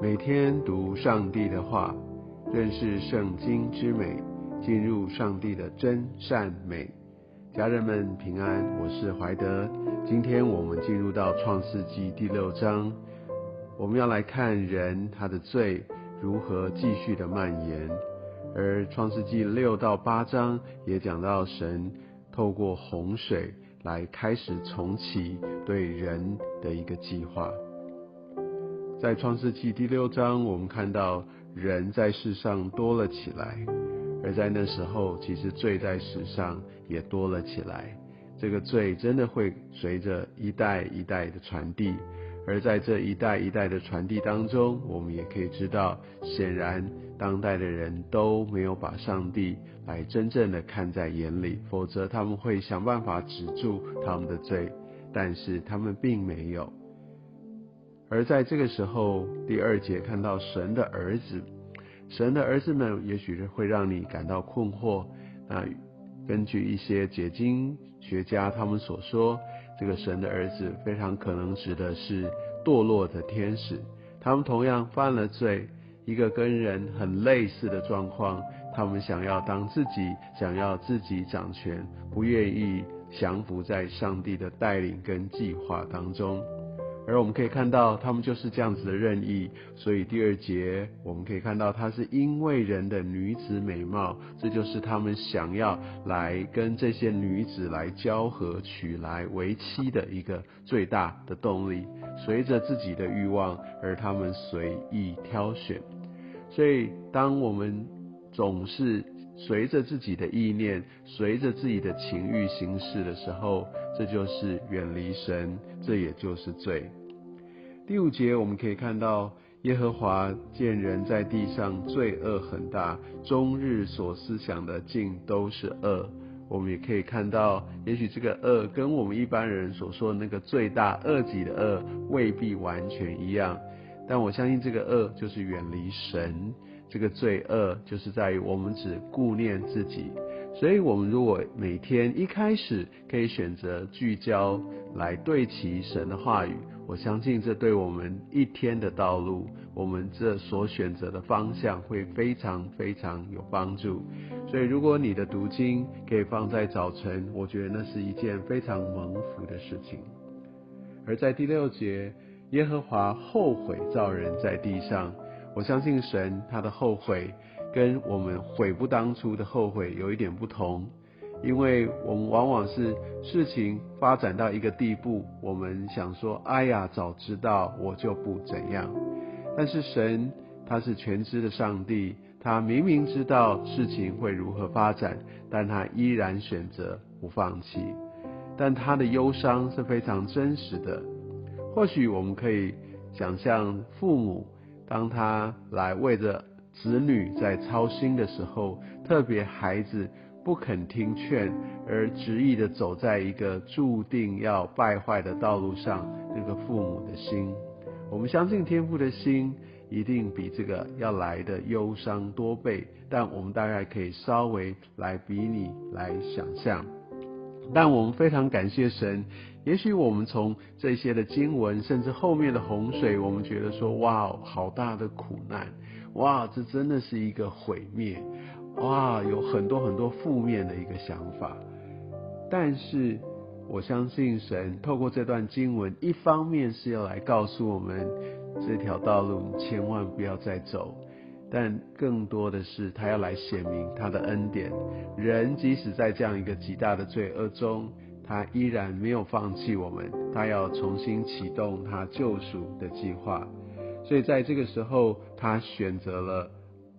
每天读上帝的话，认识圣经之美，进入上帝的真善美。家人们平安，我是怀德。今天我们进入到创世纪第六章，我们要来看人他的罪如何继续的蔓延。而创世纪六到八章也讲到神透过洪水来开始重启对人的一个计划。在创世纪第六章，我们看到人在世上多了起来，而在那时候，其实罪在世上也多了起来。这个罪真的会随着一代一代的传递，而在这一代一代的传递当中，我们也可以知道，显然当代的人都没有把上帝来真正的看在眼里，否则他们会想办法止住他们的罪，但是他们并没有。而在这个时候，第二节看到神的儿子，神的儿子们也许是会让你感到困惑。那根据一些解经学家他们所说，这个神的儿子非常可能指的是堕落的天使，他们同样犯了罪，一个跟人很类似的状况，他们想要当自己，想要自己掌权，不愿意降服在上帝的带领跟计划当中。而我们可以看到，他们就是这样子的任意。所以第二节，我们可以看到，他是因为人的女子美貌，这就是他们想要来跟这些女子来交合，娶来为妻的一个最大的动力。随着自己的欲望，而他们随意挑选。所以，当我们总是随着自己的意念，随着自己的情欲行事的时候，这就是远离神，这也就是罪。第五节我们可以看到，耶和华见人在地上罪恶很大，终日所思想的尽都是恶。我们也可以看到，也许这个恶跟我们一般人所说的那个罪大恶极的恶未必完全一样，但我相信这个恶就是远离神，这个罪恶就是在于我们只顾念自己。所以，我们如果每天一开始可以选择聚焦来对齐神的话语。我相信这对我们一天的道路，我们这所选择的方向会非常非常有帮助。所以，如果你的读经可以放在早晨，我觉得那是一件非常蒙福的事情。而在第六节，耶和华后悔造人在地上，我相信神他的后悔跟我们悔不当初的后悔有一点不同。因为我们往往是事情发展到一个地步，我们想说：“哎呀，早知道我就不怎样。”但是神他是全知的上帝，他明明知道事情会如何发展，但他依然选择不放弃。但他的忧伤是非常真实的。或许我们可以想象，父母当他来为着子女在操心的时候，特别孩子。不肯听劝，而执意的走在一个注定要败坏的道路上，那个父母的心，我们相信天父的心一定比这个要来的忧伤多倍。但我们大概可以稍微来比拟来想象。但我们非常感谢神，也许我们从这些的经文，甚至后面的洪水，我们觉得说，哇，好大的苦难，哇，这真的是一个毁灭。哇，有很多很多负面的一个想法，但是我相信神透过这段经文，一方面是要来告诉我们这条道路千万不要再走，但更多的是他要来显明他的恩典。人即使在这样一个极大的罪恶中，他依然没有放弃我们，他要重新启动他救赎的计划。所以在这个时候，他选择了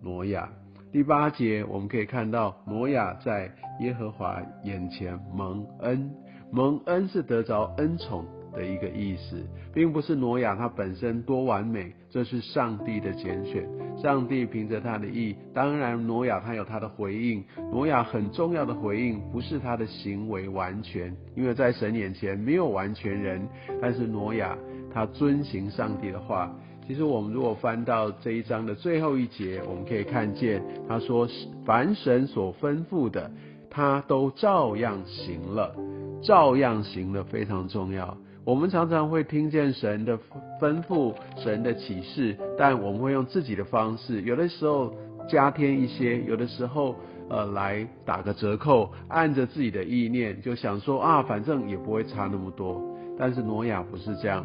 挪亚。第八节，我们可以看到挪亚在耶和华眼前蒙恩，蒙恩是得着恩宠的一个意思，并不是挪亚他本身多完美，这是上帝的拣选。上帝凭着他的意，当然挪亚他有他的回应。挪亚很重要的回应不是他的行为完全，因为在神眼前没有完全人，但是挪亚他遵行上帝的话。其实我们如果翻到这一章的最后一节，我们可以看见他说：“凡神所吩咐的，他都照样行了，照样行了，非常重要。我们常常会听见神的吩咐、神的启示，但我们会用自己的方式，有的时候加添一些，有的时候呃来打个折扣，按着自己的意念就想说啊，反正也不会差那么多。但是挪亚不是这样，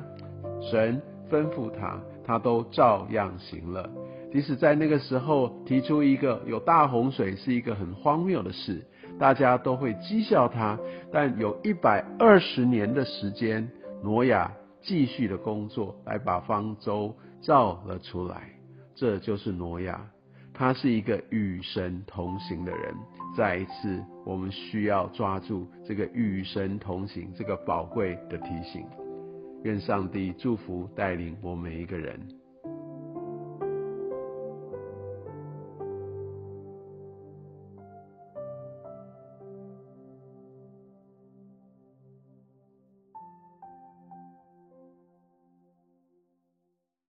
神吩咐他，他都照样行了。即使在那个时候提出一个有大洪水是一个很荒谬的事，大家都会讥笑他。但有一百二十年的时间，挪亚继续的工作来把方舟造了出来。这就是挪亚，他是一个与神同行的人。再一次，我们需要抓住这个与神同行这个宝贵的提醒。愿上帝祝福带领我每一个人。